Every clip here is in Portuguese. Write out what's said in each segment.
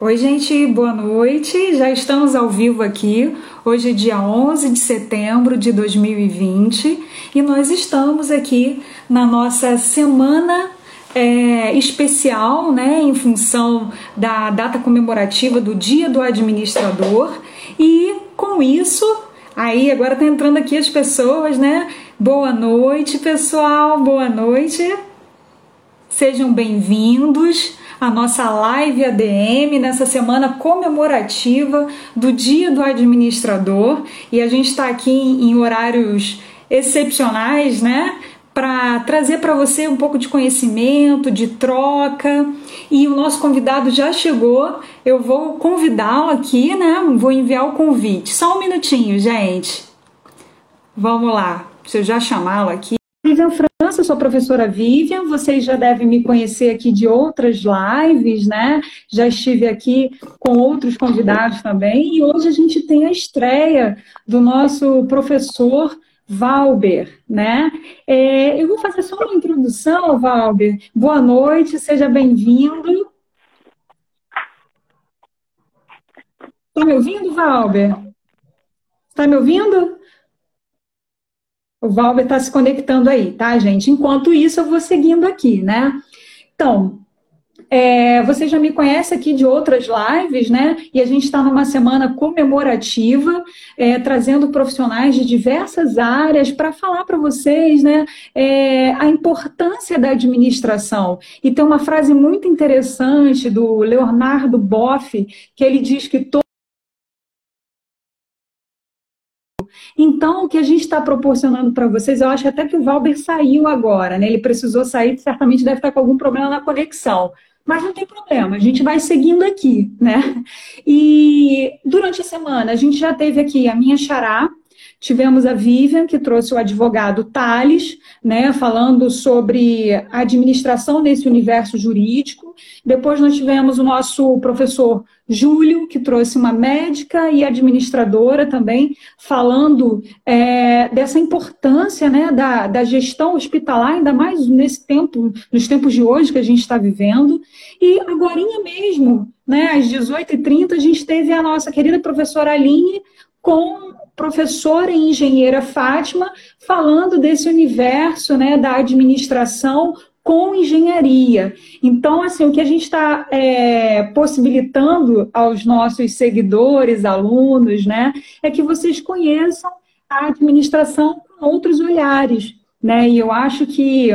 Oi, gente, boa noite. Já estamos ao vivo aqui. Hoje é dia 11 de setembro de 2020 e nós estamos aqui na nossa semana é, especial, né, em função da data comemorativa do Dia do Administrador. E com isso, aí agora tá entrando aqui as pessoas, né? Boa noite, pessoal. Boa noite. Sejam bem-vindos à nossa live ADM nessa semana comemorativa do Dia do Administrador e a gente está aqui em horários excepcionais, né? Para trazer para você um pouco de conhecimento, de troca. E o nosso convidado já chegou. Eu vou convidá-lo aqui, né? Vou enviar o convite. Só um minutinho, gente. Vamos lá. Deixa eu já chamá-lo aqui. Vivian França, sou professora Vivian, vocês já devem me conhecer aqui de outras lives, né? Já estive aqui com outros convidados também, e hoje a gente tem a estreia do nosso professor Valber, né? É, eu vou fazer só uma introdução, Valber. Boa noite, seja bem-vindo. Está me ouvindo, Valber? Está me ouvindo? O Valber está se conectando aí, tá, gente? Enquanto isso, eu vou seguindo aqui, né? Então, é, você já me conhece aqui de outras lives, né? E a gente está numa semana comemorativa, é, trazendo profissionais de diversas áreas para falar para vocês, né? É, a importância da administração. E tem uma frase muito interessante do Leonardo Boff, que ele diz que todo Então, o que a gente está proporcionando para vocês, eu acho até que o Valber saiu agora, né? Ele precisou sair, certamente deve estar com algum problema na conexão. Mas não tem problema, a gente vai seguindo aqui, né? E durante a semana, a gente já teve aqui a minha xará, Tivemos a Vivian, que trouxe o advogado Thales, né, falando sobre a administração nesse universo jurídico. Depois nós tivemos o nosso professor Júlio, que trouxe uma médica e administradora também, falando é, dessa importância né, da, da gestão hospitalar, ainda mais nesse tempo, nos tempos de hoje que a gente está vivendo. E agora mesmo, né, às 18h30, a gente teve a nossa querida professora Aline com professora e engenheira Fátima falando desse universo né, da administração com engenharia. Então, assim, o que a gente está é, possibilitando aos nossos seguidores, alunos, né, é que vocês conheçam a administração com outros olhares, né? E eu acho que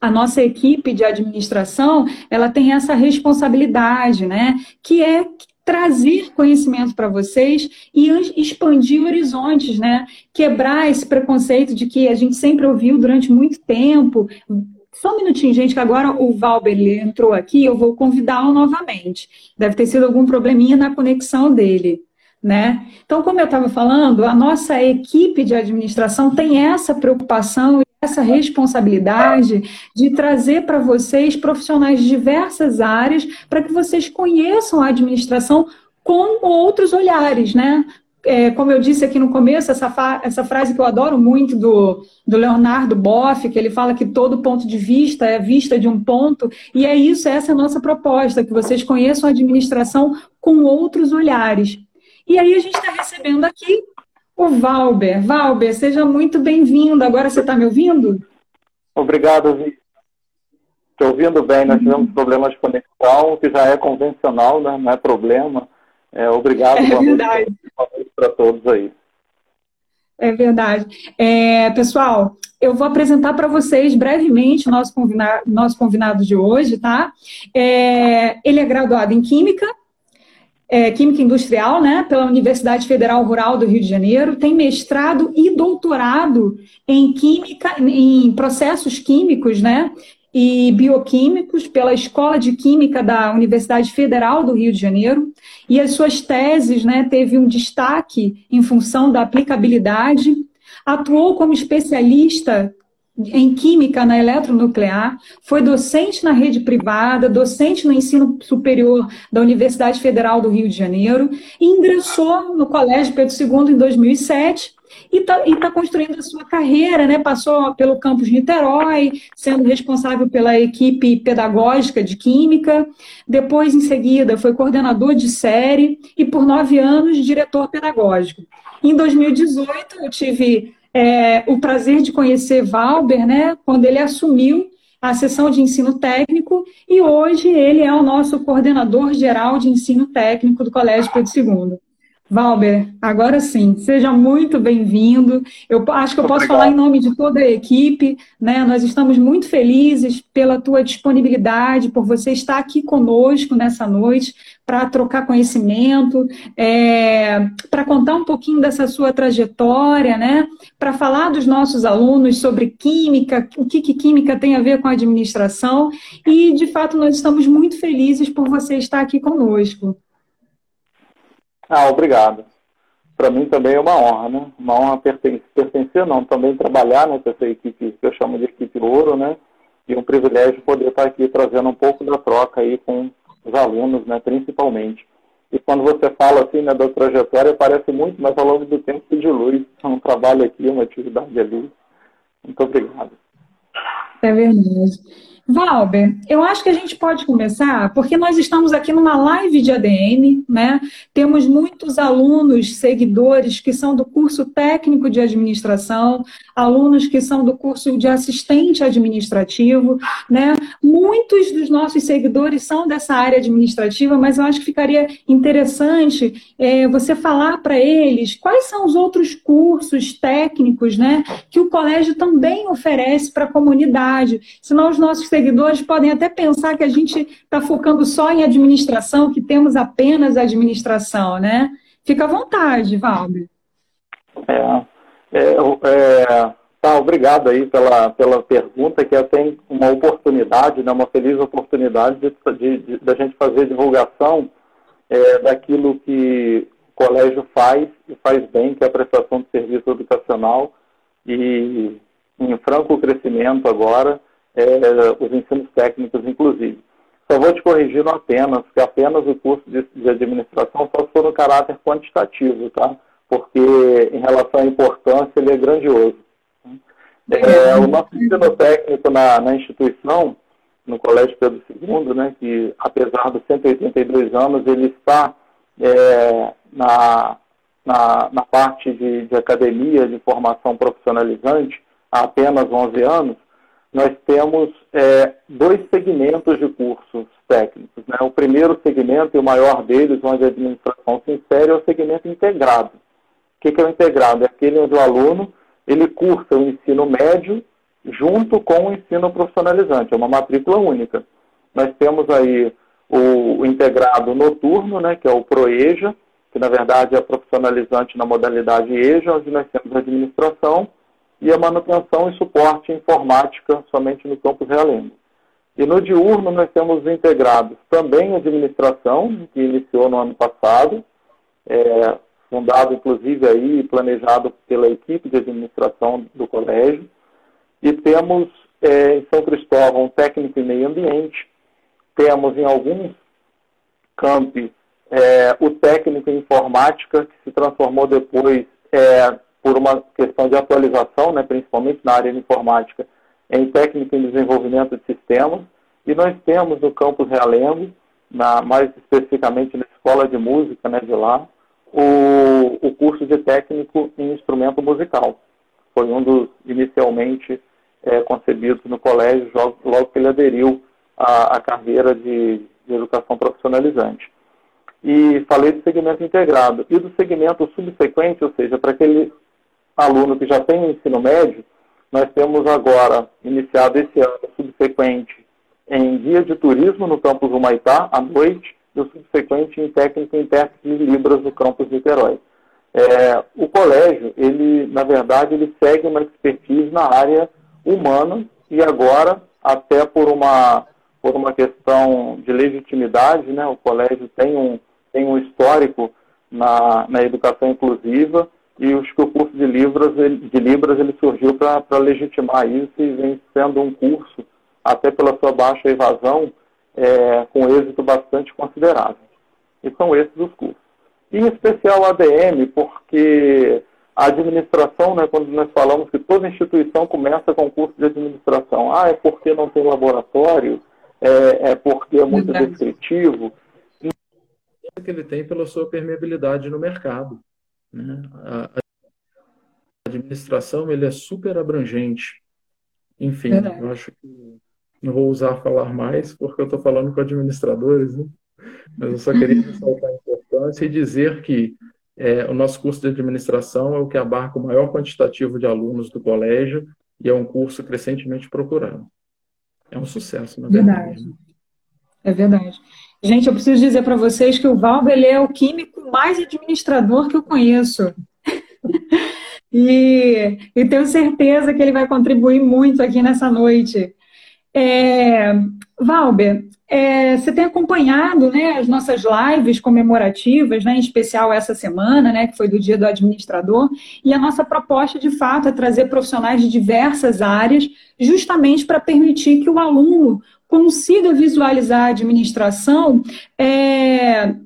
a nossa equipe de administração, ela tem essa responsabilidade, né? Que é trazer conhecimento para vocês e expandir horizontes, né? Quebrar esse preconceito de que a gente sempre ouviu durante muito tempo. Só um minutinho, gente, que agora o Valber entrou aqui, eu vou convidá-lo novamente. Deve ter sido algum probleminha na conexão dele. Né? Então, como eu estava falando, a nossa equipe de administração tem essa preocupação essa responsabilidade de trazer para vocês profissionais de diversas áreas para que vocês conheçam a administração com outros olhares, né? É, como eu disse aqui no começo, essa, essa frase que eu adoro muito do, do Leonardo Boff, que ele fala que todo ponto de vista é vista de um ponto, e é isso, essa é a nossa proposta, que vocês conheçam a administração com outros olhares. E aí a gente está recebendo aqui o Valber. Valber, seja muito bem-vindo. Agora você está me ouvindo? Obrigado, Vi. Estou ouvindo bem. Nós tivemos problemas de conexão, que já é convencional, né? não é problema. É, obrigado. É verdade. Para todos aí. É verdade. É, pessoal, eu vou apresentar para vocês brevemente o nosso convidado, nosso convidado de hoje, tá? É, ele é graduado em Química é, Química Industrial, né, pela Universidade Federal Rural do Rio de Janeiro, tem mestrado e doutorado em Química, em processos químicos, né, e bioquímicos pela Escola de Química da Universidade Federal do Rio de Janeiro, e as suas teses, né, teve um destaque em função da aplicabilidade, atuou como especialista em Química na Eletronuclear, foi docente na rede privada, docente no ensino superior da Universidade Federal do Rio de Janeiro, ingressou no Colégio Pedro II em 2007 e está tá construindo a sua carreira, né? Passou pelo campus Niterói, sendo responsável pela equipe pedagógica de Química, depois, em seguida, foi coordenador de série e, por nove anos, diretor pedagógico. Em 2018, eu tive é, o prazer de conhecer Valber, né? Quando ele assumiu a seção de ensino técnico e hoje ele é o nosso coordenador geral de ensino técnico do Colégio Pedro II. Valber, agora sim, seja muito bem-vindo. Eu acho que eu posso falar em nome de toda a equipe, né? Nós estamos muito felizes pela tua disponibilidade, por você estar aqui conosco nessa noite para trocar conhecimento, é, para contar um pouquinho dessa sua trajetória, né? Para falar dos nossos alunos sobre química, o que, que química tem a ver com a administração, e de fato nós estamos muito felizes por você estar aqui conosco. Ah, obrigado. Para mim também é uma honra, né? Uma honra pertencer, pertencer não, também trabalhar nessa equipe que eu chamo de equipe ouro, né? E um privilégio poder estar aqui trazendo um pouco da troca aí com os alunos, né? Principalmente. E quando você fala assim, né, da trajetória, parece muito, mas ao longo do tempo se dilui. É um trabalho aqui, uma atividade ali. Muito obrigado. É verdade. Valber, eu acho que a gente pode começar, porque nós estamos aqui numa live de ADM, né? Temos muitos alunos, seguidores que são do curso técnico de administração, alunos que são do curso de assistente administrativo, né? Muitos dos nossos seguidores são dessa área administrativa, mas eu acho que ficaria interessante é, você falar para eles quais são os outros cursos técnicos, né? Que o colégio também oferece para a comunidade, senão os nossos seguidores podem até pensar que a gente está focando só em administração, que temos apenas administração, né? Fica à vontade, Valber. É, é, é, tá, obrigado aí pela, pela pergunta, que tem uma oportunidade, né, uma feliz oportunidade de, de, de, de gente fazer divulgação é, daquilo que o colégio faz e faz bem, que é a prestação de serviço educacional e em franco crescimento agora, os ensinos técnicos, inclusive. Só vou te corrigir no apenas, que apenas o curso de, de administração só for no caráter quantitativo, tá? Porque em relação à importância ele é grandioso. É, o nosso ensino técnico na, na instituição, no Colégio Pedro II, né, que apesar dos 182 anos, ele está é, na, na, na, parte de, de academia, de formação profissionalizante, há apenas 11 anos, nós temos é, dois segmentos de cursos técnicos. Né? O primeiro segmento, e o maior deles, onde a administração se insere, é o segmento integrado. O que, é o integrado? É aquele onde o aluno ele cursa o ensino médio junto com o ensino profissionalizante, é uma matrícula única. Nós temos aí o, o integrado noturno, né, que é o ProEja, que na verdade é profissionalizante na modalidade EJA, onde nós temos a administração, e a manutenção e suporte informática somente no campus Realengo. E no diurno nós temos integrados também administração, que iniciou no ano passado, é, fundado inclusive aí planejado pela equipe de administração do colégio, e temos é, em São Cristóvão técnico em meio ambiente, temos em alguns campi é, o técnico em informática, que se transformou depois é, por uma questão de atualização, né, principalmente na área de informática, em técnica em desenvolvimento de sistemas. E nós temos no campus Realengo, na, mais especificamente na escola de música né, de lá, o, o curso de técnico em instrumento musical. Foi um dos inicialmente é, concebidos no colégio, logo, logo que ele aderiu à, à carreira de, de educação profissionalizante e falei do segmento integrado. E do segmento subsequente, ou seja, para aquele aluno que já tem o ensino médio, nós temos agora, iniciado esse ano subsequente, em guia de turismo no campus Humaitá, à noite, e o subsequente em técnico em intérprete de Libras no campus Niterói. É, o colégio, ele, na verdade, ele segue uma expertise na área humana e agora, até por uma, por uma questão de legitimidade, né, o colégio tem um, tem um histórico na, na educação inclusiva e os que o curso de Libras, ele, de Libras ele surgiu para legitimar isso e vem sendo um curso, até pela sua baixa evasão, é, com êxito bastante considerável. E são esses os cursos. E em especial o ADM, porque a administração, né, quando nós falamos que toda instituição começa com curso de administração, ah, é porque não tem laboratório, é, é porque é muito Verdade. descritivo. Que ele tem pela sua permeabilidade no mercado. Né? A administração ele é super abrangente. Enfim, Verdade. eu acho que não vou usar falar mais, porque eu estou falando com administradores, né? mas eu só queria ressaltar a importância e dizer que é, o nosso curso de administração é o que abarca o maior quantitativo de alunos do colégio e é um curso crescentemente procurado. É um sucesso, na verdade. verdade. É verdade. Gente, eu preciso dizer para vocês que o Valvo ele é o químico mais administrador que eu conheço. e, e tenho certeza que ele vai contribuir muito aqui nessa noite. É, Valber, é, você tem acompanhado né, as nossas lives comemorativas, né, em especial essa semana, né, que foi do Dia do Administrador, e a nossa proposta, de fato, é trazer profissionais de diversas áreas, justamente para permitir que o aluno consiga visualizar a administração é,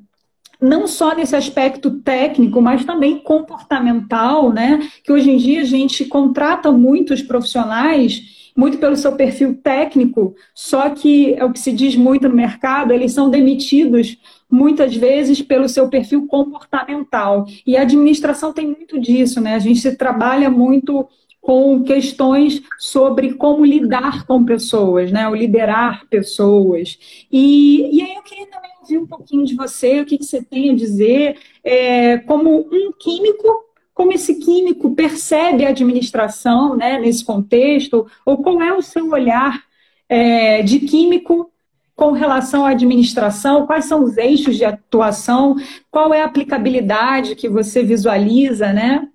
não só nesse aspecto técnico, mas também comportamental, né? Que hoje em dia a gente contrata muitos profissionais muito pelo seu perfil técnico, só que é o que se diz muito no mercado, eles são demitidos muitas vezes pelo seu perfil comportamental. E a administração tem muito disso, né? A gente trabalha muito com questões sobre como lidar com pessoas, né? O liderar pessoas. E, e aí eu queria também ouvir um pouquinho de você, o que, que você tem a dizer, é, como um químico como esse químico percebe a administração né, nesse contexto, ou qual é o seu olhar é, de químico com relação à administração, quais são os eixos de atuação, qual é a aplicabilidade que você visualiza, né?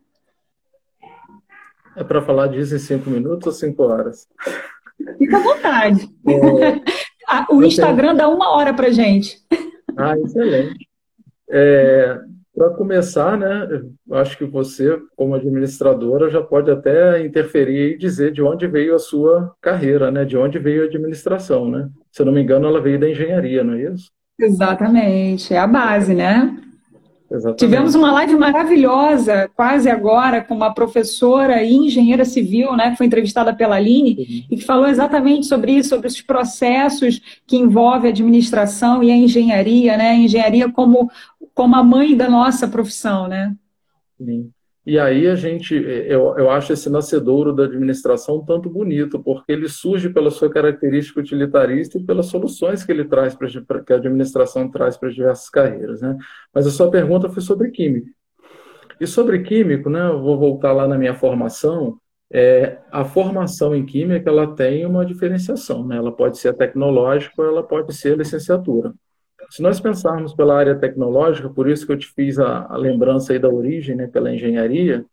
É para falar disso em cinco minutos ou cinco horas? Fica à vontade. É... o Instagram tenho... dá uma hora para gente. Ah, excelente. É, para começar, né, acho que você, como administradora, já pode até interferir e dizer de onde veio a sua carreira, né, de onde veio a administração, né? Se eu não me engano, ela veio da engenharia, não é isso? Exatamente, é a base, né? Exatamente. Tivemos uma live maravilhosa, quase agora, com uma professora e engenheira civil, né, que foi entrevistada pela Aline, uhum. e que falou exatamente sobre isso, sobre os processos que envolvem a administração e a engenharia, né, a engenharia como como a mãe da nossa profissão, né? Sim. E aí a gente, eu, eu acho esse nascedouro da administração tanto bonito, porque ele surge pela sua característica utilitarista e pelas soluções que ele traz para que a administração traz para diversas carreiras, né? Mas a sua pergunta foi sobre química. E sobre químico, né? Eu vou voltar lá na minha formação. É, a formação em química ela tem uma diferenciação, né? Ela pode ser tecnológica, ela pode ser licenciatura. Se nós pensarmos pela área tecnológica, por isso que eu te fiz a, a lembrança aí da origem, né, pela engenharia,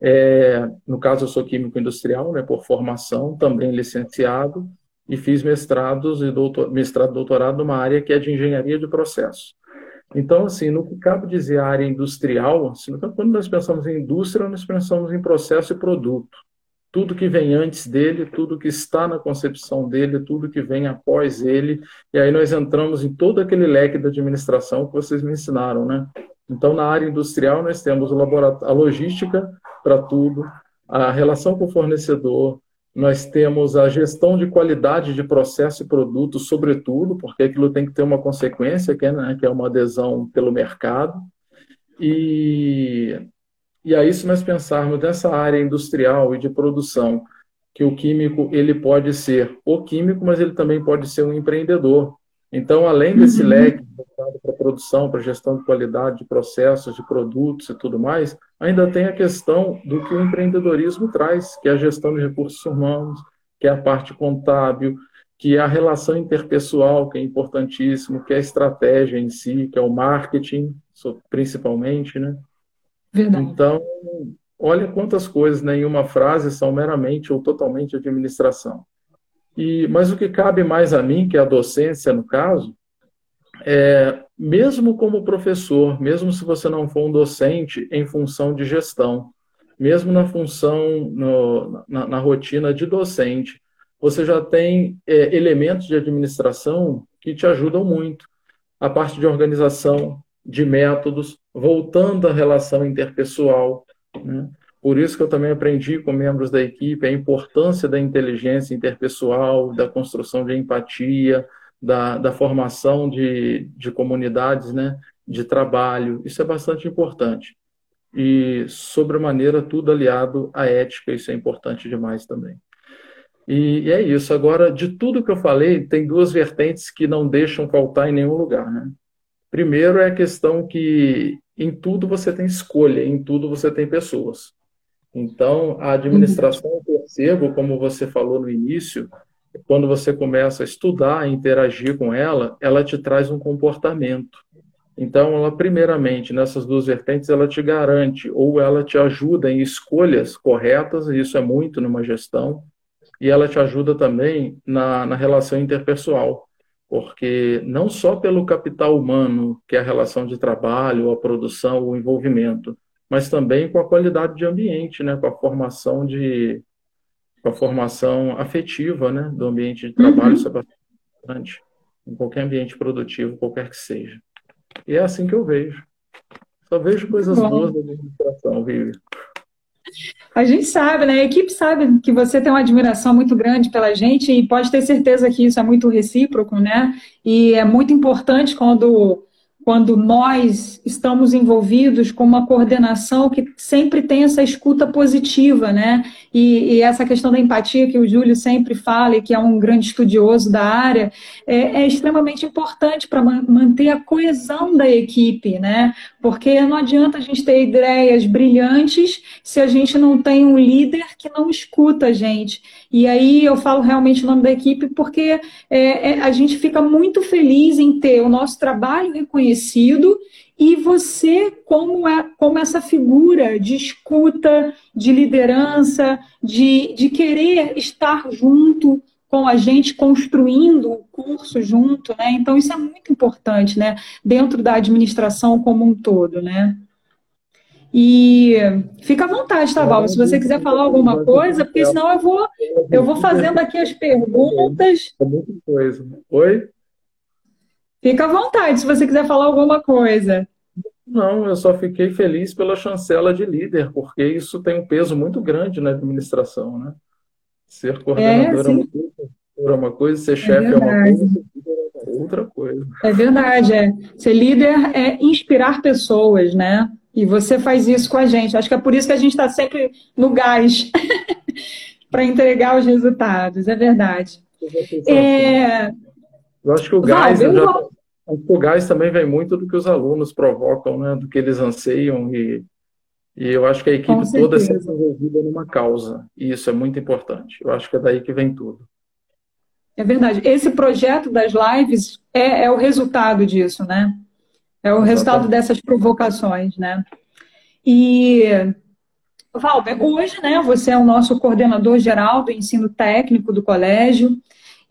é, no caso eu sou químico industrial, né, por formação, também licenciado, e fiz mestrados e doutor, mestrado e doutorado numa área que é de engenharia de processo. Então, assim, no que cabe dizer área industrial, assim, quando nós pensamos em indústria, nós pensamos em processo e produto tudo que vem antes dele, tudo que está na concepção dele, tudo que vem após ele, e aí nós entramos em todo aquele leque da administração que vocês me ensinaram, né? Então, na área industrial, nós temos a logística para tudo, a relação com o fornecedor, nós temos a gestão de qualidade de processo e produto, sobretudo, porque aquilo tem que ter uma consequência, que é, né, que é uma adesão pelo mercado. E e aí, se nós pensarmos nessa área industrial e de produção, que o químico ele pode ser o químico, mas ele também pode ser um empreendedor. Então, além desse uhum. leque voltado para produção, para gestão de qualidade de processos, de produtos e tudo mais, ainda tem a questão do que o empreendedorismo traz, que é a gestão de recursos humanos, que é a parte contábil, que é a relação interpessoal, que é importantíssimo, que é a estratégia em si, que é o marketing, principalmente, né? Verdade. Então, olha quantas coisas né, em uma frase são meramente ou totalmente administração. E, mas o que cabe mais a mim, que é a docência no caso, é, mesmo como professor, mesmo se você não for um docente em função de gestão, mesmo na função, no, na, na, rotina de docente, você já tem é, elementos de administração que te ajudam muito. A parte de organização, de métodos, voltando à relação interpessoal, Né? Por isso que eu também aprendi com membros da equipe a importância da inteligência interpessoal, da construção de empatia, da, da formação de, de comunidades né, de trabalho. Isso é bastante importante. E, sobremaneira, tudo aliado à ética, isso é importante demais também. E, é isso. Agora, de tudo que eu falei, tem duas vertentes que não deixam faltar em nenhum lugar. Né? Primeiro é a questão que em tudo você tem escolha, em tudo você tem pessoas. Então, a administração, eu percebo, como você falou no início, quando você começa a estudar, interagir com ela, ela te traz um comportamento. Então, ela, primeiramente, nessas duas vertentes, ela te garante ou ela te ajuda em escolhas corretas, e isso é muito numa gestão, e ela te ajuda também na, na relação interpessoal, porque não só pelo capital humano, que é a relação de trabalho, a produção, o envolvimento, mas também com a qualidade de ambiente, né, com a formação de com a formação afetiva, né, do ambiente de trabalho, uhum. isso é bastante importante em qualquer ambiente produtivo, qualquer que seja. E é assim que eu vejo. Só vejo coisas boas da administração, Vivi. A gente sabe, né? A equipe sabe que você tem uma admiração muito grande pela gente e pode ter certeza que isso é muito recíproco, né? E é muito importante quando quando nós estamos envolvidos com uma coordenação que sempre tem essa escuta positiva, né? E, e essa questão da empatia que o Júlio sempre fala e que é um grande estudioso da área, é, é extremamente importante para manter a coesão da equipe, né? Porque não adianta a gente ter ideias brilhantes se a gente não tem um líder que não escuta a gente. E aí eu falo realmente o nome da equipe porque é, é, a gente fica muito feliz em ter o nosso trabalho reconhecido e você como, é, como essa figura de escuta, de liderança, de, de querer estar junto com a gente construindo o curso junto, né? Então isso é muito importante, né? Dentro da administração como um todo, né? E fica à vontade, tá, Val? Se você quiser falar alguma coisa, porque senão eu vou, eu vou fazendo aqui as perguntas. É coisa. Oi? Fica à vontade se você quiser falar alguma coisa. Não, eu só fiquei feliz pela chancela de líder, porque isso tem um peso muito grande na administração, né? Ser coordenador é, é uma coisa, é uma coisa ser é chefe é uma coisa, é outra coisa. É verdade, é. Ser líder é inspirar pessoas, né? E você faz isso com a gente. Acho que é por isso que a gente está sempre no gás para entregar os resultados. É verdade. É... Eu acho que o gás, Vai, já... o gás também vem muito do que os alunos provocam, né? do que eles anseiam e, e eu acho que a equipe toda é sempre envolvida numa causa. E isso é muito importante. Eu acho que é daí que vem tudo. É verdade. Esse projeto das lives é, é o resultado disso, né? É o resultado dessas provocações, né? E, Valber, hoje, né, você é o nosso coordenador geral do ensino técnico do colégio,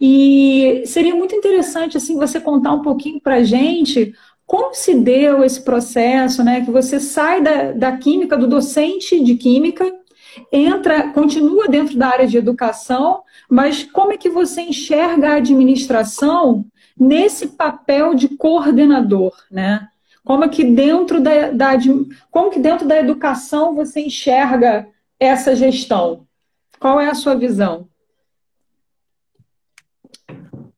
e seria muito interessante, assim, você contar um pouquinho para a gente como se deu esse processo, né, que você sai da, da química, do docente de química, entra, continua dentro da área de educação, mas como é que você enxerga a administração nesse papel de coordenador, né? Como é que dentro da, da como que dentro da educação você enxerga essa gestão? Qual é a sua visão?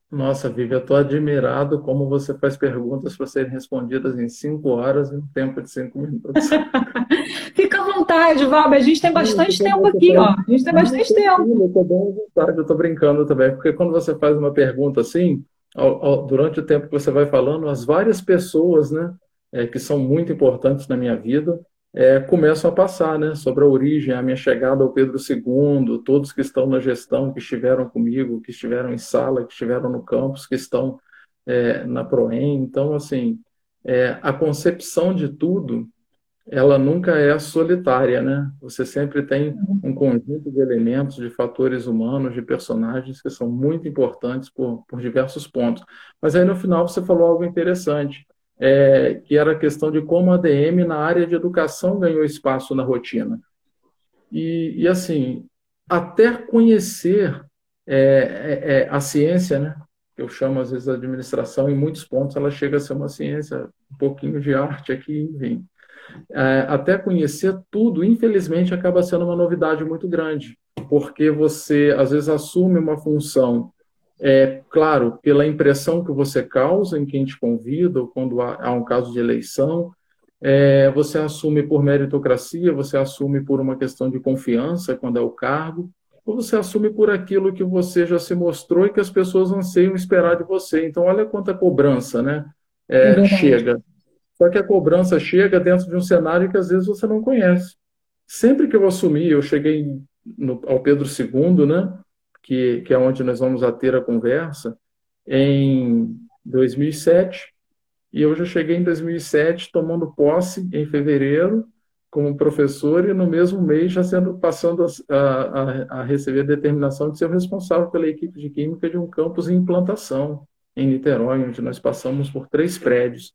Nossa, Vivi, eu estou admirado como você faz perguntas para serem respondidas em cinco horas em um tempo de cinco minutos. Fica à vontade, Valber. A gente tem bastante tempo aqui, ó. A gente tem bastante tempo. Eu estou bem à vontade, eu estou brincando também, porque quando você faz uma pergunta assim, ao, ao, durante o tempo que você vai falando, as várias pessoas, né, é, que são muito importantes na minha vida, é, começam a passar, né, sobre a origem, a minha chegada ao Pedro II, todos que estão na gestão, que estiveram comigo, que estiveram em sala, que estiveram no campus, que estão é, na Proem. Então, assim, é, a concepção de tudo, ela nunca é solitária, né? Você sempre tem um conjunto de elementos, de fatores humanos, de personagens que são muito importantes por, por diversos pontos. Mas aí no final você falou algo interessante é, que era a questão de como a ADM na área de educação ganhou espaço na rotina. E, e assim, até conhecer é, é, é, a ciência, né? eu chamo às vezes a administração, em muitos pontos ela chega a ser uma ciência, um pouquinho de arte aqui, enfim. é, até conhecer tudo, infelizmente, acaba sendo uma novidade muito grande, porque você, às vezes, assume uma função, é, claro, pela impressão que você causa em quem te convida, ou quando há, um caso de eleição, é, você assume por meritocracia, você assume por uma questão de confiança, quando é o cargo, ou você assume por aquilo que você já se mostrou e que as pessoas anseiam esperar de você. Então, olha quanta cobrança né, é, é chega. Só que a cobrança chega dentro de um cenário que às vezes você não conhece. Sempre que eu assumi, eu cheguei no, ao Pedro II, né, que, que é onde nós vamos ter a conversa, em 2007, e eu já cheguei em 2007 tomando posse em fevereiro como professor e no mesmo mês já sendo passando a, a, a receber a determinação de ser o responsável pela equipe de química de um campus em implantação em Niterói, onde nós passamos por três prédios.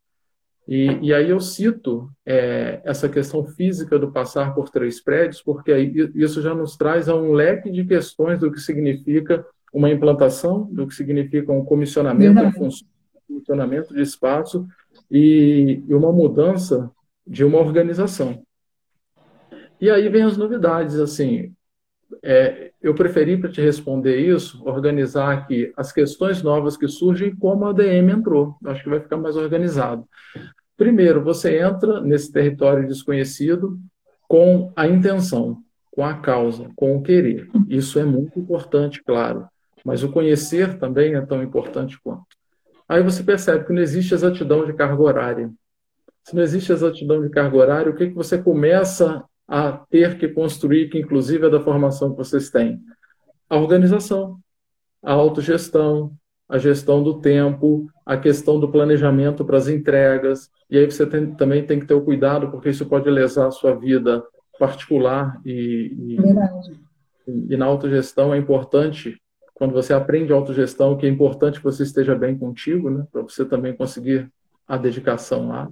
E, e aí eu cito é, essa questão física do passar por três prédios, porque isso já nos traz a um leque de questões do que significa uma implantação, do que significa um comissionamento de funções, funcionamento de espaço e, e uma mudança de uma organização. E aí vem as novidades, assim, é, eu preferi para te responder isso, organizar aqui as questões novas que surgem como a ADM entrou. Acho que vai ficar mais organizado. Primeiro, você entra nesse território desconhecido com a intenção, com a causa, com o querer. Isso é muito importante, claro. Mas o conhecer também é tão importante quanto. Aí você percebe que não existe exatidão de carga horária. Se não existe exatidão de carga horária, o que, que você começa a ter que construir, que inclusive é da formação que vocês têm? A organização, a autogestão, a gestão do tempo, a questão do planejamento para as entregas. E aí você tem, também tem que ter o cuidado, porque isso pode lesar a sua vida particular e, e, e na autogestão é importante quando você aprende autogestão, que é importante que você esteja bem contigo, né, para você também conseguir a dedicação lá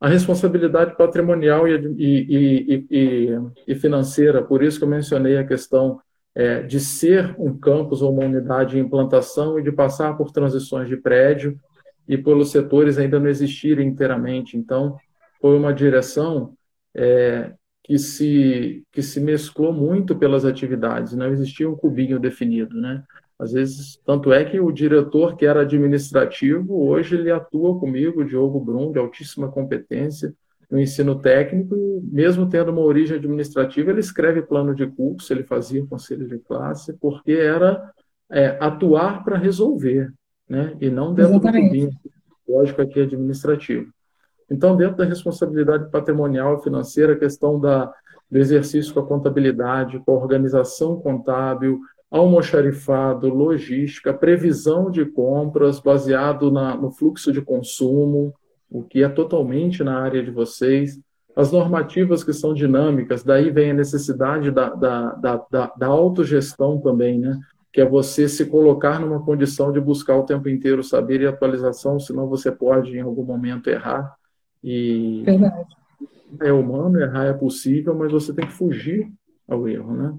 a responsabilidade patrimonial e, e, e, e, financeira, por isso que eu mencionei a questão é, de ser um campus ou uma unidade em implantação e de passar por transições de prédio e pelos setores ainda não existirem inteiramente. Então, foi uma direção é, que, se, que se mesclou muito pelas atividades, não existia um cubinho definido, né? Às vezes, tanto é que o diretor que era administrativo, hoje ele atua comigo, Diogo Brum, de altíssima competência no ensino técnico, e mesmo tendo uma origem administrativa, ele escreve plano de curso, ele fazia conselho de classe, porque era é, atuar para resolver, né? e não dentro Exatamente. do cubinho lógico aqui administrativo. Então, dentro da responsabilidade patrimonial e financeira, a questão da, do exercício com a contabilidade, com a organização contábil, almoxarifado, logística, previsão de compras baseado na, no fluxo de consumo, o que é totalmente na área de vocês, as normativas que são dinâmicas, daí vem a necessidade da, da, da, da, da autogestão também, né? que é você se colocar numa condição de buscar o tempo inteiro saber e atualização, senão você pode em algum momento errar. E Verdade. é humano, errar é possível, mas você tem que fugir ao erro, né?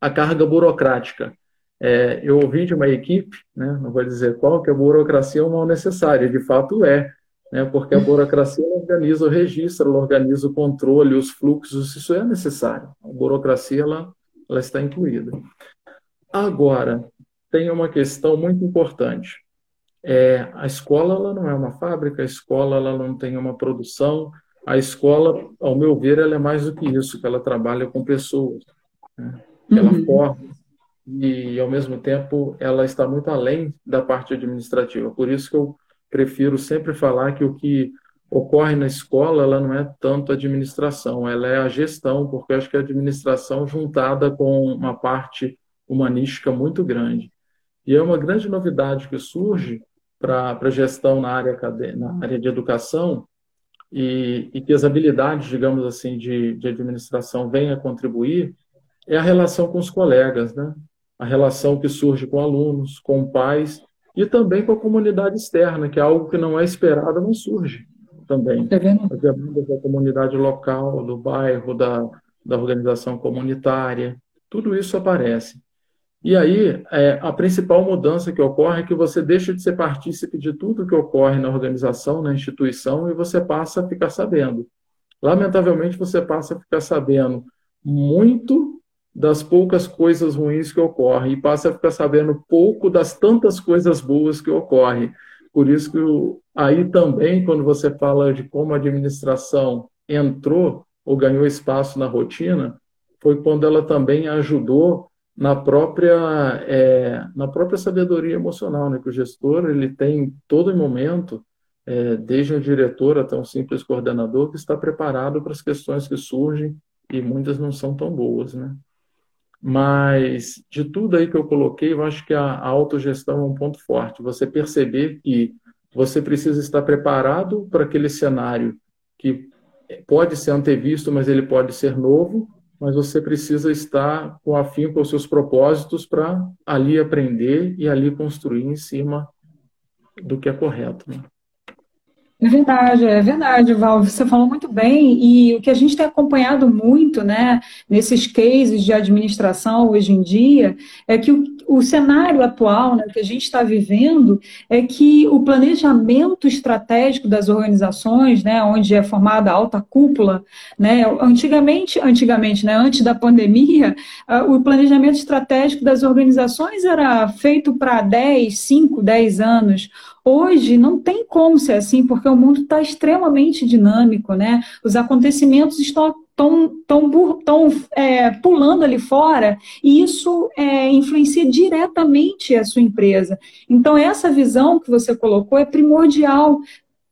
A carga burocrática. É, eu ouvi de uma equipe, né, não vou dizer qual, que a burocracia é um mal necessário, de fato é, né, porque a burocracia organiza o registro, ela organiza o controle, os fluxos, isso é necessário. A burocracia ela, ela está incluída. Agora, tem uma questão muito importante. É, a escola ela não é uma fábrica, a escola ela não tem uma produção, a escola, ao meu ver, ela é mais do que isso, que ela trabalha com pessoas. Né? Ela uhum. forma e, ao mesmo tempo, ela está muito além da parte administrativa. Por isso que eu prefiro sempre falar que o que ocorre na escola, ela não é tanto administração, ela é a gestão, porque eu acho que a administração juntada com uma parte humanística muito grande. E é uma grande novidade que surge para a gestão na área, na área de educação e, e que as habilidades, digamos assim, de, de administração venham a contribuir, é a relação com os colegas, né? a relação que surge com alunos, com pais e também com a comunidade externa, que é algo que não é esperado, mas surge também. Tá As demandas da comunidade local, do bairro, da, da organização comunitária, tudo isso aparece. E aí, é, a principal mudança que ocorre é que você deixa de ser partícipe de tudo que ocorre na organização, na instituição, e você passa a ficar sabendo. lamentavelmente você passa a ficar sabendo muito das poucas coisas ruins que ocorrem e passa a ficar sabendo pouco das tantas coisas boas que ocorrem. Por isso que aí também, quando você fala de como a administração entrou ou ganhou espaço na rotina, foi quando ela também ajudou na própria é, na própria sabedoria emocional, né? Que o gestor ele tem todo momento, é, desde o diretor até um simples coordenador, que está preparado para as questões que surgem e muitas não são tão boas, né? Mas de tudo aí que eu coloquei, eu acho que a, a autogestão é um ponto forte. Você perceber que você precisa estar preparado para aquele cenário que pode ser antevisto, mas ele pode ser novo, mas você precisa estar com afim com os seus propósitos para ali aprender e ali construir em cima do que é correto. Né? É verdade, é verdade, Val. Você falou muito bem, e o que a gente tem acompanhado muito, né, nesses cases de administração hoje em dia, é que o, o cenário atual, né, que a gente está vivendo, é que o planejamento estratégico das organizações, né, onde é formada a alta cúpula, né, antigamente, antigamente, né, antes da pandemia, o planejamento estratégico das organizações era feito para 10, 5, 10 anos. Hoje não tem como ser assim, porque o mundo está extremamente dinâmico, né? Os acontecimentos estão tão, tão, tão é, pulando ali fora e isso é, influencia diretamente a sua empresa. Então, essa visão que você colocou é primordial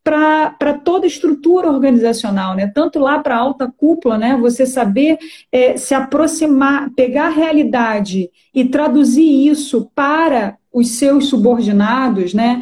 para toda estrutura organizacional, né? Tanto lá para a alta cúpula, né? Você saber é, se aproximar, pegar a realidade e traduzir isso para os seus subordinados, né?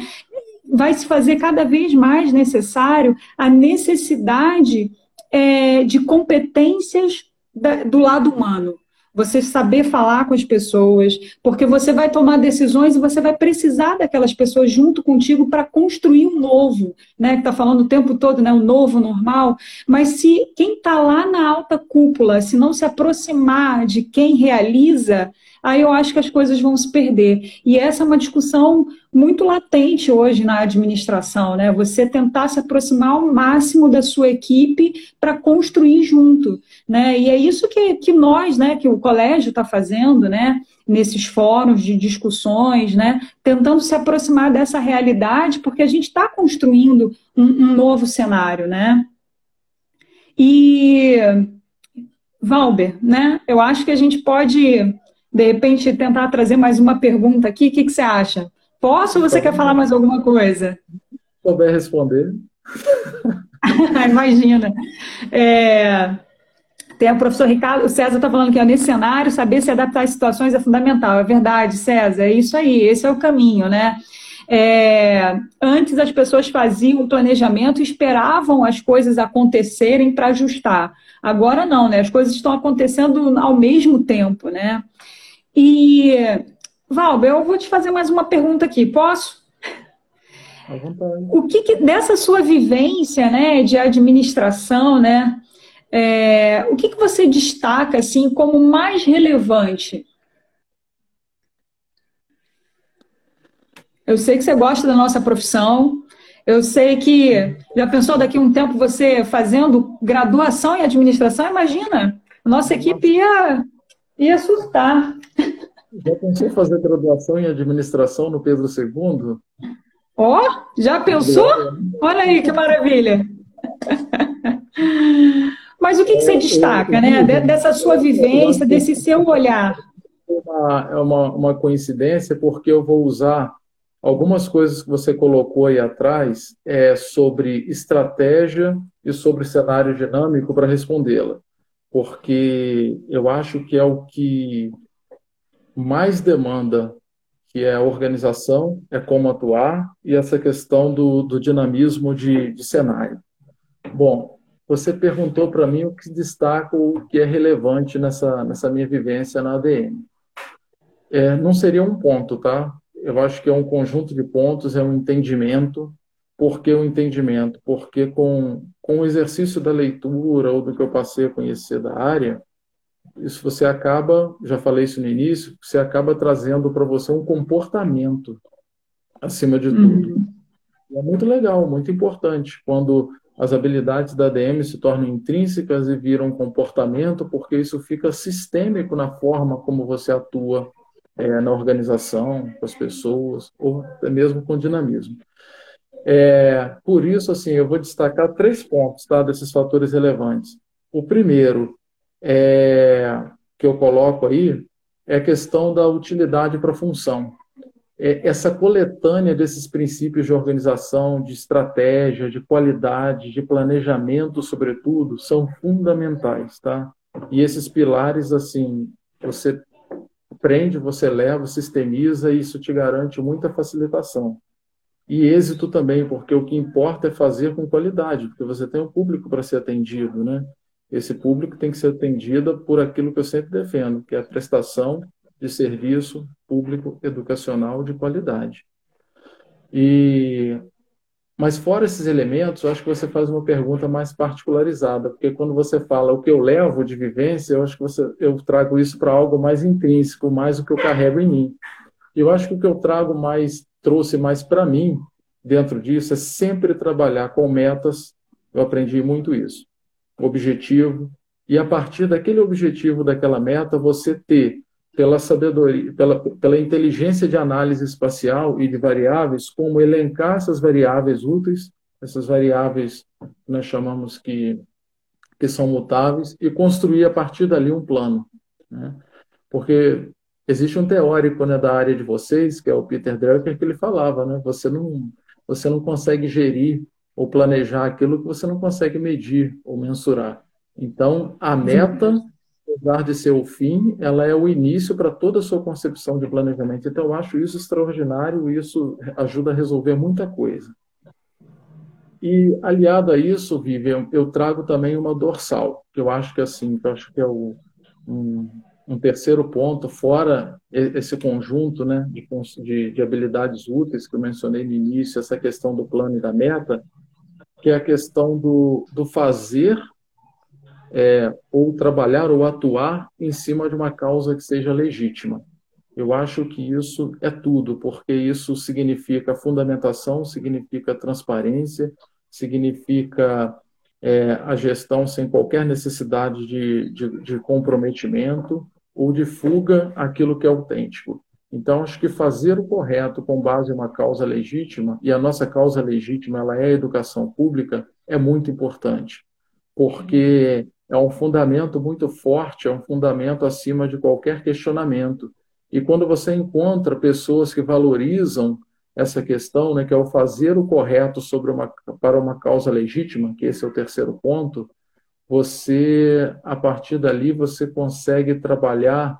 Vai se fazer cada vez mais necessário a necessidade é, de competências da, do lado humano. Você saber falar com as pessoas, porque você vai tomar decisões e você vai precisar daquelas pessoas junto contigo para construir um novo, né? Que está falando o tempo todo, né? O novo normal. Mas se quem está lá na alta cúpula, se não se aproximar de quem realiza, aí eu acho que as coisas vão se perder. E essa é uma discussão muito latente hoje na administração, né? Você tentar se aproximar ao máximo da sua equipe para construir junto, né? E é isso que, que nós, né, que o colégio está fazendo, né? Nesses fóruns de discussões, né? Tentando se aproximar dessa realidade, porque a gente está construindo um, um novo cenário, né? E Valber, né? Eu acho que a gente pode de repente, tentar trazer mais uma pergunta aqui. O que, que você acha? Posso ou você quer falar mais alguma coisa? Souber responder. Imagina. É, tem o professor Ricardo, o César está falando que nesse cenário, saber se adaptar às situações é fundamental. É verdade, César, é isso aí, esse é o caminho, né? É, antes as pessoas faziam o planejamento e esperavam as coisas acontecerem para ajustar. Agora não, né? As coisas estão acontecendo ao mesmo tempo, né? E, Valber, eu vou te fazer mais uma pergunta aqui, posso? O que, que dessa sua vivência, né, de administração, né, é, o que, que você destaca assim como mais relevante? Eu sei que você gosta da nossa profissão. Eu sei que já pensou daqui a um tempo você fazendo graduação em administração? Imagina, nossa equipe ia Ia assustar. Já pensou fazer graduação em administração no Pedro II? Ó, oh, já pensou? Olha aí que maravilha. Mas o que, que você destaca, né? Dessa sua vivência, desse seu olhar? É uma, uma coincidência, porque eu vou usar algumas coisas que você colocou aí atrás é, sobre estratégia e sobre cenário dinâmico para respondê-la porque eu acho que é o que mais demanda, que é a organização, é como atuar e essa questão do, do dinamismo de, de cenário. Bom, você perguntou para mim o que destaca, o que é relevante nessa, nessa minha vivência na ADM. É, não seria um ponto, tá? Eu acho que é um conjunto de pontos, é um entendimento, por que o entendimento? Porque com, com o exercício da leitura ou do que eu passei a conhecer da área, isso você acaba, já falei isso no início, você acaba trazendo para você um comportamento acima de tudo. Uhum. É muito legal, muito importante quando as habilidades da ADM se tornam intrínsecas e viram comportamento, porque isso fica sistêmico na forma como você atua é, na organização, com as pessoas, ou até mesmo com dinamismo. É, por isso, assim, eu vou destacar três pontos tá, desses fatores relevantes. O primeiro, é, que eu coloco aí, é a questão da utilidade para a função é, essa coletânea desses princípios de organização, de estratégia, de qualidade, de planejamento, sobretudo, são fundamentais, tá? E esses pilares, assim, você prende, você leva, sistemiza, e isso te garante muita facilitação. E êxito também, porque o que importa é fazer com qualidade, porque você tem um público para ser atendido, né? Esse público tem que ser atendido por aquilo que eu sempre defendo, que é a prestação de serviço público educacional de qualidade. E mas fora esses elementos, eu acho que você faz uma pergunta mais particularizada, porque quando você fala o que eu levo de vivência, eu acho que você, eu trago isso para algo mais intrínseco, mais o que eu carrego em mim. Eu acho que o que eu trago mais, trouxe mais para mim dentro disso é sempre trabalhar com metas. Eu aprendi muito isso. Objetivo e a partir daquele objetivo, daquela meta, você ter pela sabedoria, pela, pela inteligência de análise espacial e de variáveis, como elencar essas variáveis úteis, essas variáveis que nós chamamos que, que são mutáveis, e construir a partir dali um plano. Né? Porque existe um teórico né, da área de vocês, que é o Peter Drucker, que ele falava, né? Você não, você não consegue gerir ou planejar aquilo que você não consegue medir ou mensurar. Então, a meta apesar de ser o fim, ela é o início para toda a sua concepção de planejamento. Então, eu acho isso extraordinário e isso ajuda a resolver muita coisa. E, aliado a isso, Vivian, eu trago também uma dorsal, que eu acho que, assim, que eu acho que é o, um, um terceiro ponto, fora esse conjunto né, de, de, de habilidades úteis que eu mencionei no início, essa questão do plano e da meta, que é a questão do, do fazer é, ou trabalhar ou atuar em cima de uma causa que seja legítima. Eu acho que isso é tudo, porque isso significa fundamentação, significa transparência, significa é, a gestão sem qualquer necessidade de, de, de comprometimento ou de fuga àquilo que é autêntico. Então, acho que fazer o correto com base em uma causa legítima, e a nossa causa legítima ela é a educação pública, é muito importante, porque é um fundamento muito forte, é um fundamento acima de qualquer questionamento. E quando você encontra pessoas que valorizam essa questão, né, que é o fazer o correto sobre uma, para uma causa legítima, que esse é o terceiro ponto, você, a partir dali, você consegue trabalhar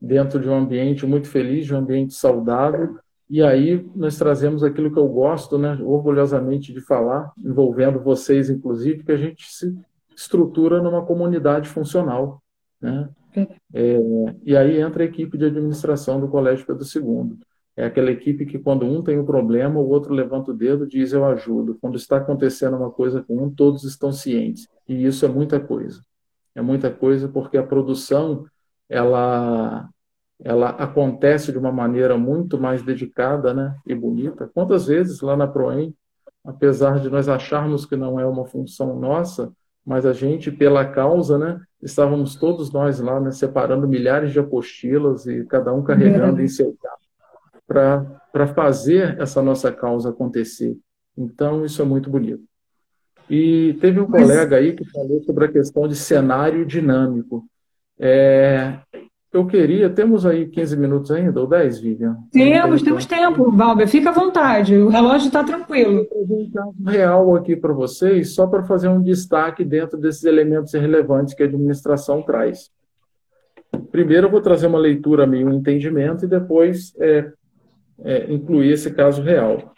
dentro de um ambiente muito feliz, de um ambiente saudável, e aí nós trazemos aquilo que eu gosto, né, orgulhosamente de falar, envolvendo vocês, inclusive, que a gente se estrutura numa comunidade funcional. Né? É, e aí entra a equipe de administração do Colégio Pedro II. É aquela equipe que, quando um tem um problema, o outro levanta o dedo e diz: Eu ajudo. Quando está acontecendo uma coisa com um, todos estão cientes. E isso é muita coisa. É muita coisa porque a produção ela, ela acontece de uma maneira muito mais dedicada né, e bonita. Quantas vezes lá na PROEM, apesar de nós acharmos que não é uma função nossa, mas a gente, pela causa, né, estávamos todos nós lá, né, separando milhares de apostilas e cada um carregando é. em seu carro para fazer essa nossa causa acontecer. Então, isso é muito bonito. E teve um mas... colega aí que falou sobre a questão de cenário dinâmico. É, eu queria, temos aí 15 minutos ainda, ou 10, Vivian? Temos, temos tempo, Valber, fica à vontade, o relógio está tranquilo. Um real aqui para vocês, só para fazer um destaque dentro desses elementos relevantes que a administração traz. Primeiro, eu vou trazer uma leitura meio um entendimento e depois é, é, incluir esse caso real.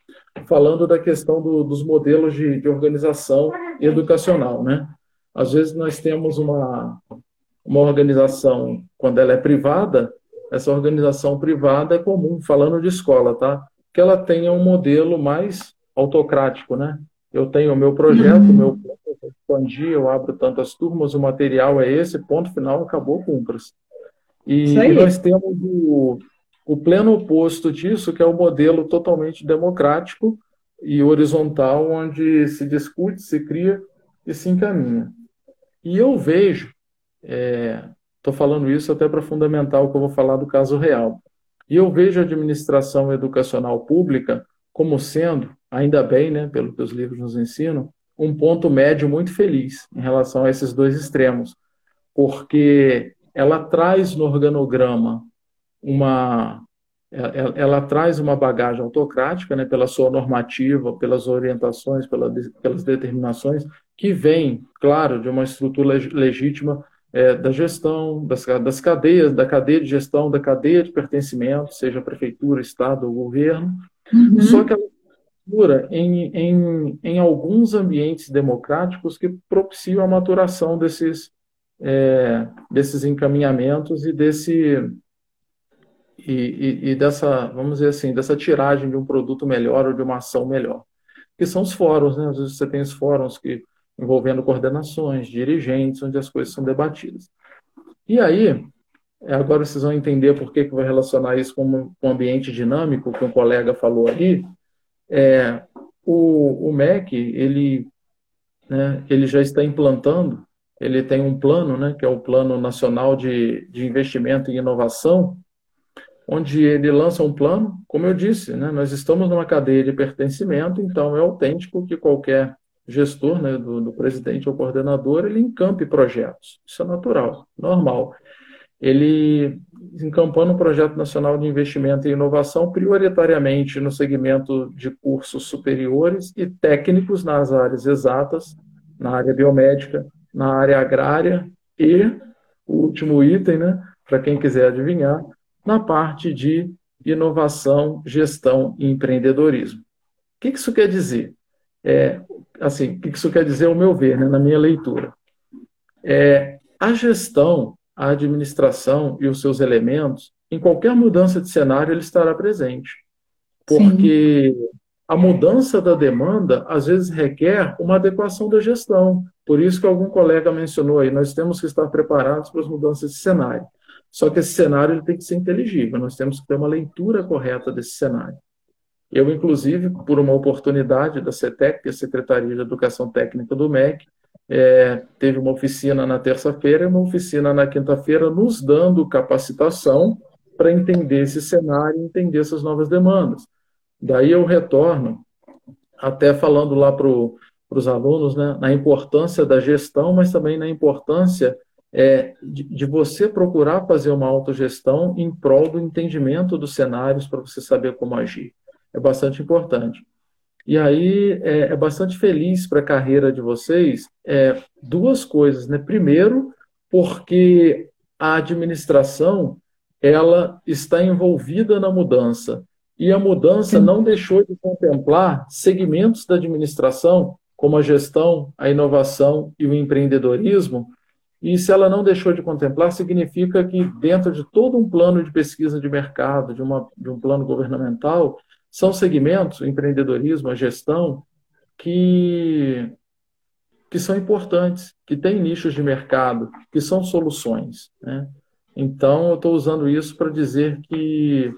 Falando da questão do, dos modelos de, de organização educacional, né? Às vezes nós temos uma, uma organização, quando ela é privada, essa organização privada é comum, falando de escola, tá? Que ela tenha um modelo mais autocrático, né? Eu tenho o meu projeto, o meu plano, eu expandir, eu abro tantas turmas, o material é esse, ponto final, acabou, cumpras. E, e nós temos o, o pleno oposto disso, que é o modelo totalmente democrático, e horizontal, onde se discute, se cria e se encaminha. E eu vejo, estou é, falando isso até para fundamentar o que eu vou falar do caso real, e eu vejo a administração educacional pública como sendo, ainda bem, né, pelo que os livros nos ensinam, um ponto médio muito feliz em relação a esses dois extremos, porque ela traz no organograma uma ela, ela, traz uma bagagem autocrática, né, pela sua normativa, pelas orientações, pela, pelas determinações, que vem, claro, de uma estrutura legítima é, da gestão, das, das cadeias, da cadeia de gestão, da cadeia de pertencimento, seja prefeitura, estado ou governo, uhum. só que ela estrutura em, em, em alguns ambientes democráticos que propiciam a maturação desses, é, desses encaminhamentos e desse e, e, e, dessa, vamos dizer assim, dessa tiragem de um produto melhor ou de uma ação melhor. Que são os fóruns, né? Às vezes você tem os fóruns que envolvendo coordenações, dirigentes, onde as coisas são debatidas. E aí, é, agora vocês vão entender por que, que vou relacionar isso com um ambiente dinâmico, que um colega falou ali. É, o, o MEC, ele, né, ele já está implantando, ele tem um plano, né, que é o Plano Nacional de, de Investimento em Inovação, onde ele lança um plano, como eu disse, né, nós estamos numa cadeia de pertencimento, então é autêntico que qualquer gestor, né, do, do presidente ou coordenador, ele encampe projetos. Isso é natural, normal. Ele encampando um projeto nacional de investimento em inovação prioritariamente no segmento de cursos superiores e técnicos nas áreas exatas, na área biomédica, na área agrária e o último item, né, para quem quiser adivinhar, na parte de inovação, gestão e empreendedorismo. O que isso quer dizer? É, assim, o que isso quer dizer, ao meu ver, né, na minha leitura? É, a gestão, a administração e os seus elementos, em qualquer mudança de cenário, ele estará presente. Porque Sim. a mudança da demanda, às vezes, requer uma adequação da gestão. Por isso que algum colega mencionou aí, nós temos que estar preparados para as mudanças de cenário. Só que esse cenário ele tem que ser inteligível, nós temos que ter uma leitura correta desse cenário. Eu, inclusive, por uma oportunidade da CETEC, a Secretaria de Educação Técnica do MEC, é, teve uma oficina na terça-feira e uma oficina na quinta-feira, nos dando capacitação para entender esse cenário entender essas novas demandas. Daí eu retorno, até falando lá para os alunos, né, na importância da gestão, mas também na importância é, de, de, você procurar fazer uma autogestão em prol do entendimento dos cenários para você saber como agir. É bastante importante. E aí é, é bastante feliz para a carreira de vocês é, duas coisas, né? Primeiro, porque a administração ela está envolvida na mudança e a mudança não deixou de contemplar segmentos da administração como a gestão, a inovação e o empreendedorismo e se ela não deixou de contemplar, significa que dentro de todo um plano de pesquisa de mercado, de, uma, de um plano governamental, são segmentos, o empreendedorismo, a gestão, que, que são importantes, que têm nichos de mercado, que são soluções. Né? Então, eu estou usando isso para dizer que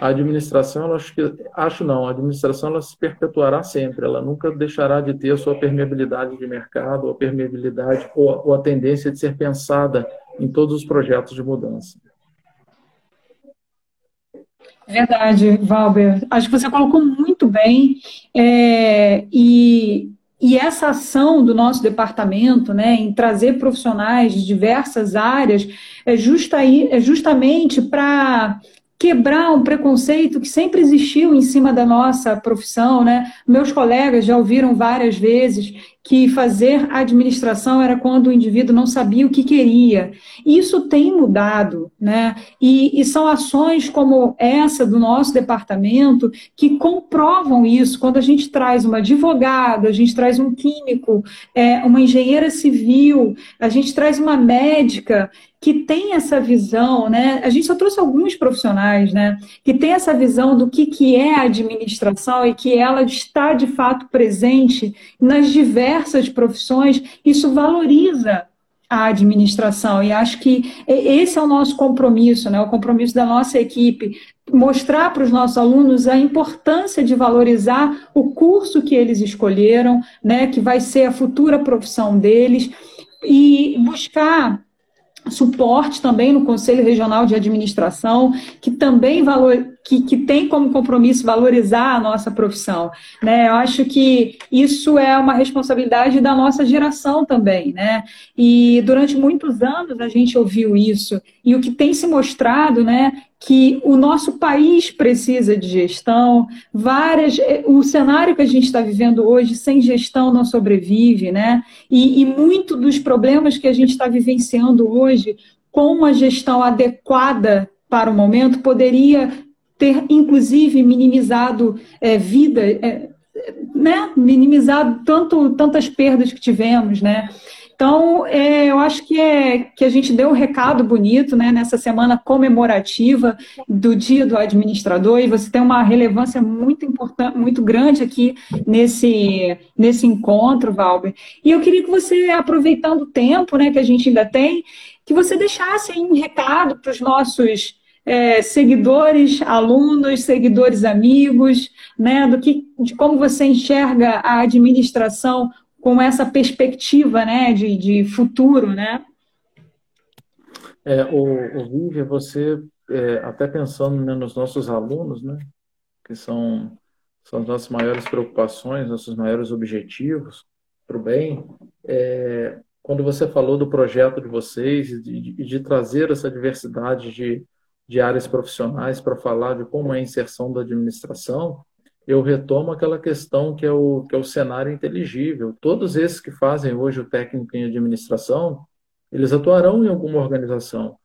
a administração, acho que acho não, a administração ela se perpetuará sempre, ela nunca deixará de ter a sua permeabilidade de mercado, a permeabilidade ou, ou a tendência de ser pensada em todos os projetos de mudança. Verdade, Valber. Acho que você colocou muito bem. É, e, e essa ação do nosso departamento, né, em trazer profissionais de diversas áreas, é, justa, é justamente para quebrar um preconceito que sempre existiu em cima da nossa profissão, né? Meus colegas já ouviram várias vezes que fazer administração era quando o indivíduo não sabia o que queria. Isso tem mudado, né? E, e, são ações como essa do nosso departamento que comprovam isso. Quando a gente traz uma advogado, a gente traz um químico, é, uma engenheira civil, a gente traz uma médica que tem essa visão, né? A gente só trouxe alguns profissionais, né? Que tem essa visão do que, que é a administração e que ela está de fato presente nas diversas profissões. Isso valoriza a administração. E acho que esse é o nosso compromisso, né? o compromisso da nossa equipe, mostrar para os nossos alunos a importância de valorizar o curso que eles escolheram, né? que vai ser a futura profissão deles, e buscar suporte também no Conselho Regional de Administração, que também valor, que, que tem como compromisso valorizar a nossa profissão. Né? Eu acho que isso é uma responsabilidade da nossa geração também. Né? E durante muitos anos a gente ouviu isso. E o que tem se mostrado né, que o nosso país precisa de gestão, várias, eh, o cenário que a gente está vivendo hoje sem gestão não sobrevive, né? E, e muito dos problemas que a gente está vivenciando hoje, com uma gestão adequada para o momento, poderia ter, inclusive, minimizado é, vida, é, né? minimizado tanto, tantas perdas que tivemos, né? Então, é, eu acho que, é, que a gente deu um recado bonito né, nessa semana comemorativa do Dia do Administrador, e você tem uma relevância muito importante, muito grande aqui nesse, nesse encontro, Valber. E eu queria que você, aproveitando o tempo né, que a gente ainda tem, que você deixasse um recado para os nossos é, seguidores, alunos, seguidores amigos, né, do que, de como você enxerga a administração com essa perspectiva né, de, de futuro, né? É, o, o você, é, até pensando né, nos nossos alunos, né, que são, são as nossas maiores preocupações, nossos maiores objetivos para o bem, é, quando você falou do projeto de vocês e de, de, trazer essa diversidade de, de áreas profissionais para falar de como é a inserção da administração, eu retomo aquela questão que é o, que é o cenário inteligível. Todos esses que fazem hoje o técnico em administração, eles atuarão em alguma organização.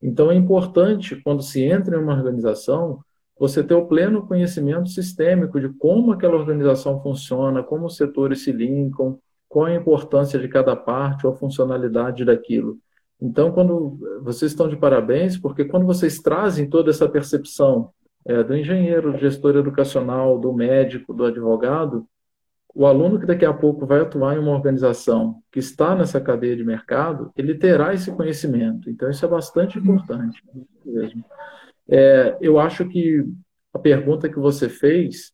Então é importante, quando se entra em uma organização, você ter o pleno conhecimento sistêmico de como aquela organização funciona, como os setores se linkam, qual a importância de cada parte ou a funcionalidade daquilo. Então, quando vocês estão de parabéns, porque quando vocês trazem toda essa percepção é, do engenheiro, do gestor educacional, do médico, do advogado, o aluno que daqui a pouco vai atuar em uma organização que está nessa cadeia de mercado, ele terá esse conhecimento. Então, isso é bastante importante mesmo. É, eu acho que a pergunta que você fez,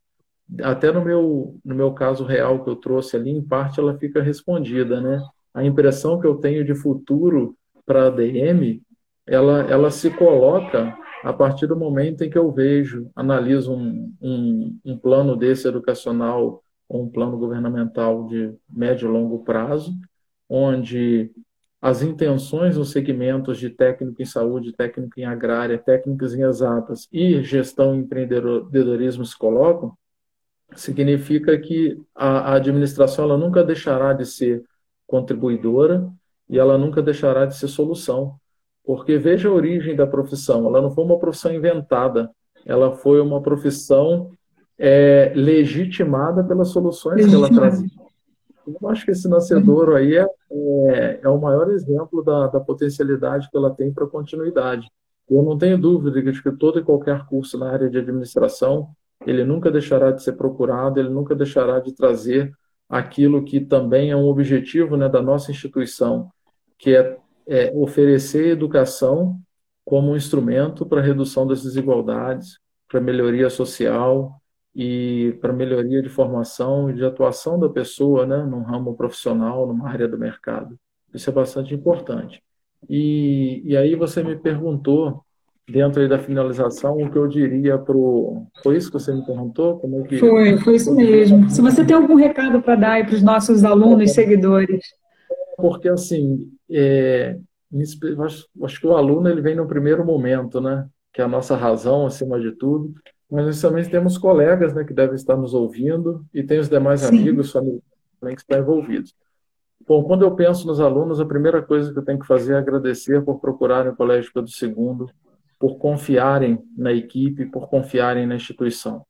até no meu, no meu caso real que eu trouxe ali, em parte ela fica respondida, né? A impressão que eu tenho de futuro para a DM, ela, ela se coloca a partir do momento em que eu vejo, analiso um, um, um plano desse educacional ou um plano governamental de médio e longo prazo, onde as intenções nos segmentos de técnico em saúde, técnico em agrária, técnicos em exatas e gestão e empreendedorismo se colocam, significa que a, a administração ela nunca deixará de ser contribuidora e ela nunca deixará de ser solução. Porque veja a origem da profissão, ela não foi uma profissão inventada, ela foi uma profissão é, legitimada pelas soluções que ela trazia. Eu acho que esse nascedouro aí é, é, é o maior exemplo da, da, potencialidade que ela tem para continuidade. Eu não tenho dúvida de que todo e qualquer curso na área de administração, ele nunca deixará de ser procurado, ele nunca deixará de trazer aquilo que também é um objetivo né, da nossa instituição, que é é, oferecer educação como um instrumento para redução das desigualdades, para melhoria social e para melhoria de formação e de atuação da pessoa, né, num ramo profissional, numa área do mercado. Isso é bastante importante. E, e aí você me perguntou dentro da finalização o que eu diria para. Foi isso que você me perguntou? Como é que... Foi, foi isso mesmo. Se você tem algum recado para dar para os nossos alunos e seguidores. Porque, assim, é, acho, acho, que o aluno ele vem no primeiro momento, né? Que é a nossa razão acima de tudo. Mas nós também temos colegas, né, que devem estar nos ouvindo e tem os demais Sim. amigos, famílias também que estão envolvidos. Bom, quando eu penso nos alunos, a primeira coisa que eu tenho que fazer é agradecer por procurarem o Colégio Pedro II, por confiarem na equipe, por confiarem na instituição.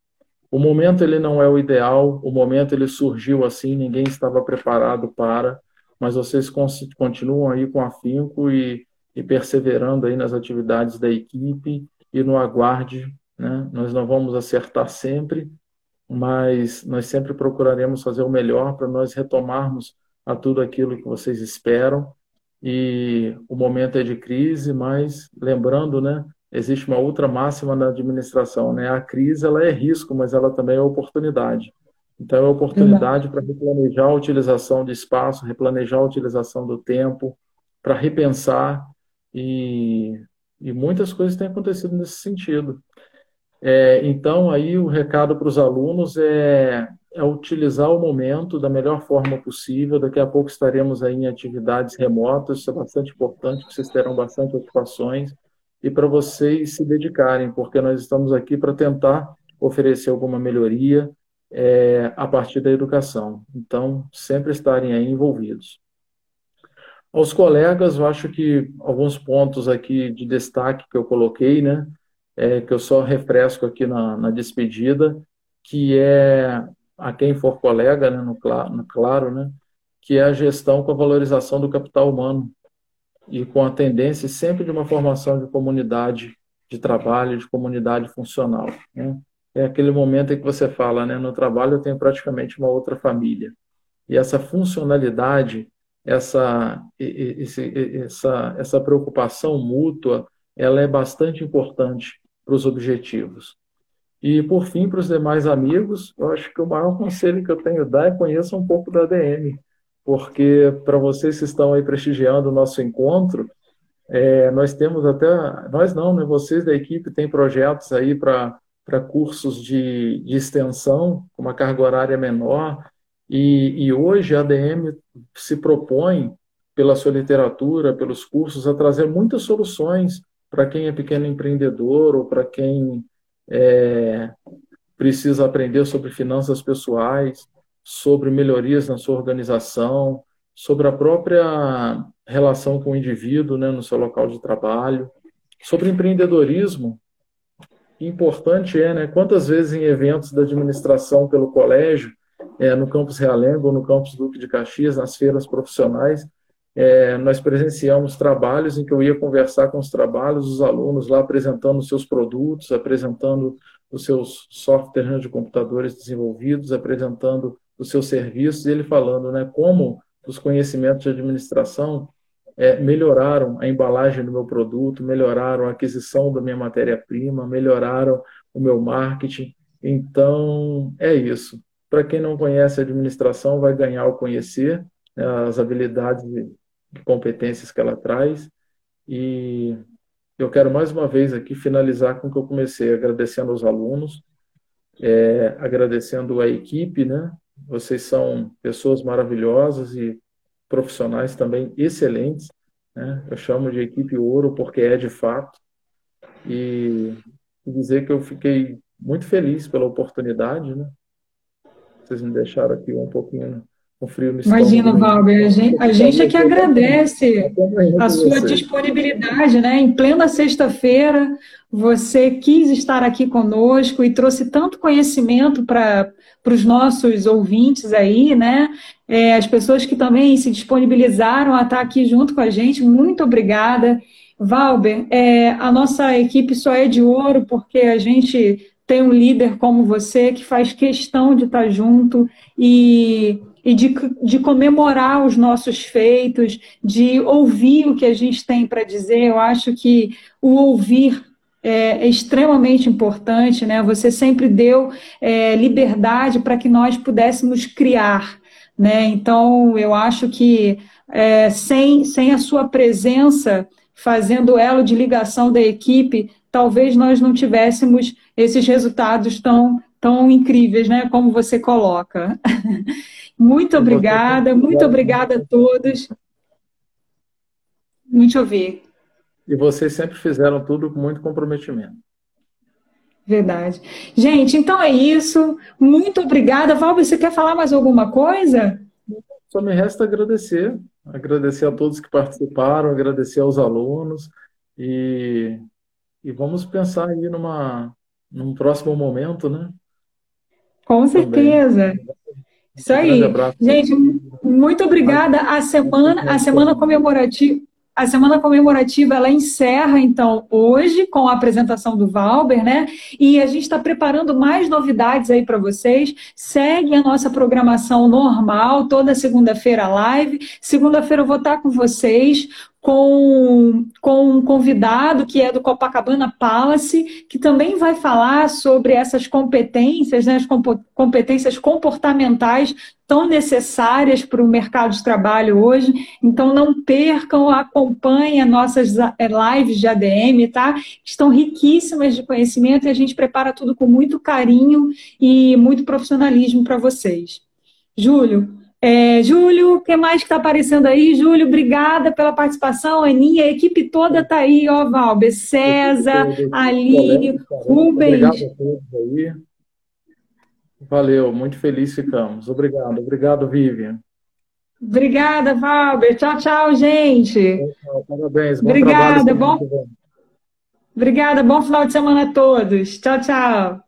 O momento ele não é o ideal, o momento ele surgiu assim, ninguém estava preparado para, mas vocês continuam aí com afinco e, e perseverando aí nas atividades da equipe e no aguarde, né? Nós não vamos acertar sempre, mas nós sempre procuraremos fazer o melhor para nós retomarmos a tudo aquilo que vocês esperam e o momento é de crise, mas lembrando, né, existe uma outra máxima na administração, né? A crise ela é risco, mas ela também é oportunidade. Então é oportunidade para replanejar a utilização de espaço, replanejar a utilização do tempo, para repensar e, e muitas coisas têm acontecido nesse sentido. É, então aí o recado para os alunos é é utilizar o momento da melhor forma possível. Daqui a pouco estaremos aí em atividades remotas, isso é bastante importante, vocês terão bastante ocupações e para vocês se dedicarem, porque nós estamos aqui para tentar oferecer alguma melhoria é, a partir da educação. Então, sempre estarem aí envolvidos. Aos colegas, eu acho que alguns pontos aqui de destaque que eu coloquei, né, é, que eu só refresco aqui na, na despedida, que é a quem for colega, né, no, no claro, né, que é a gestão com a valorização do capital humano e com a tendência sempre de uma formação de comunidade de trabalho, de comunidade funcional. Né? É aquele momento em que você fala, né, no trabalho eu tenho praticamente uma outra família. E essa funcionalidade, essa, essa, essa preocupação mútua, ela é bastante importante para os objetivos. E, por fim, para os demais amigos, eu acho que o maior conselho que eu tenho a dar é conheça um pouco da ADM, porque para vocês que estão aí prestigiando o nosso encontro, é, nós temos até, nós não, né, vocês da equipe têm projetos aí para cursos de, de extensão, com uma carga horária menor, e, e hoje a ADM se propõe, pela sua literatura, pelos cursos, a trazer muitas soluções para quem é pequeno empreendedor ou para quem é, precisa aprender sobre finanças pessoais, sobre melhorias na sua organização, sobre a própria relação com o indivíduo né, no seu local de trabalho, sobre empreendedorismo. Importante é, né, quantas vezes em eventos da administração pelo colégio, é, no campus Realengo no campus Duque de Caxias, nas feiras profissionais, é, nós presenciamos trabalhos em que eu ia conversar com os trabalhos, os alunos lá apresentando os seus produtos, apresentando os seus softwares de computadores desenvolvidos, apresentando os seus serviços, e ele falando né, como os conhecimentos de administração é, melhoraram a embalagem do meu produto, melhoraram a aquisição da minha matéria-prima, melhoraram o meu marketing. Então, é isso. Para quem não conhece a administração, vai ganhar ao conhecer né, as habilidades de competências que ela traz. E eu quero mais uma vez aqui finalizar com o que eu comecei, agradecendo aos alunos, é, agradecendo a equipe, né? Vocês são pessoas maravilhosas e profissionais também excelentes. Né? Eu chamo de equipe ouro porque é de fato. E dizer que eu fiquei muito feliz pela oportunidade, né? Vocês me deixaram aqui um pouquinho com frio no Imagina, Valber, a gente, a gente é que agradece a sua disponibilidade, né? Em plena sexta-feira, você quis estar aqui conosco e trouxe tanto conhecimento para os nossos ouvintes aí, né? É, as pessoas que também se disponibilizaram a estar aqui junto com a gente, muito obrigada. Valber, é, a nossa equipe só é de ouro porque a gente tem um líder como você que faz questão de estar junto e e de, de comemorar os nossos feitos, de ouvir o que a gente tem para dizer. Eu acho que o ouvir é, é, extremamente importante, né? Você sempre deu é, liberdade para que nós pudéssemos criar, né? Então, eu acho que é, sem, sem a sua presença, fazendo elo de ligação da equipe, talvez nós não tivéssemos esses resultados tão, tão incríveis, né? Como você coloca. Muito obrigada, muito obrigada a todos. Muito ouvir. E vocês sempre fizeram tudo com muito comprometimento. Verdade. Gente, então é isso. Muito obrigada. Valber, você quer falar mais alguma coisa? Só me resta agradecer. Agradecer a todos que participaram, agradecer aos alunos e, e vamos pensar aí numa, num próximo momento, né? Com certeza. Também. Isso aí. Gente, muito obrigada. A semana, a semana comemorativa. a semana comemorativa ela encerra, então, hoje, com a apresentação do Valber, né? E a gente está preparando mais novidades aí para vocês. Segue a nossa programação normal, toda segunda-feira live. Segunda-feira eu vou estar com vocês com, com um convidado que é do Copacabana Palace, que também vai falar sobre essas competências, né, as competências comportamentais tão necessárias para o mercado de trabalho hoje. Então, não percam, acompanhem as nossas eh, lives de ADM, tá? Estão riquíssimas de conhecimento e a gente prepara tudo com muito carinho e muito profissionalismo para vocês. Júlio, é, Júlio, o que mais que está aparecendo aí? Júlio, obrigada pela participação. Aninha, a equipe toda está aí, ó, Valber, César, Aline, Rubens. Obrigado a todos aí. Valeu, muito feliz ficamos. Obrigado, obrigado, Vivian. Obrigada, Valber. Tchau, tchau, gente. Parabéns. Bom Obrigada, bom. Obrigada, bom final de semana a todos. Tchau, tchau.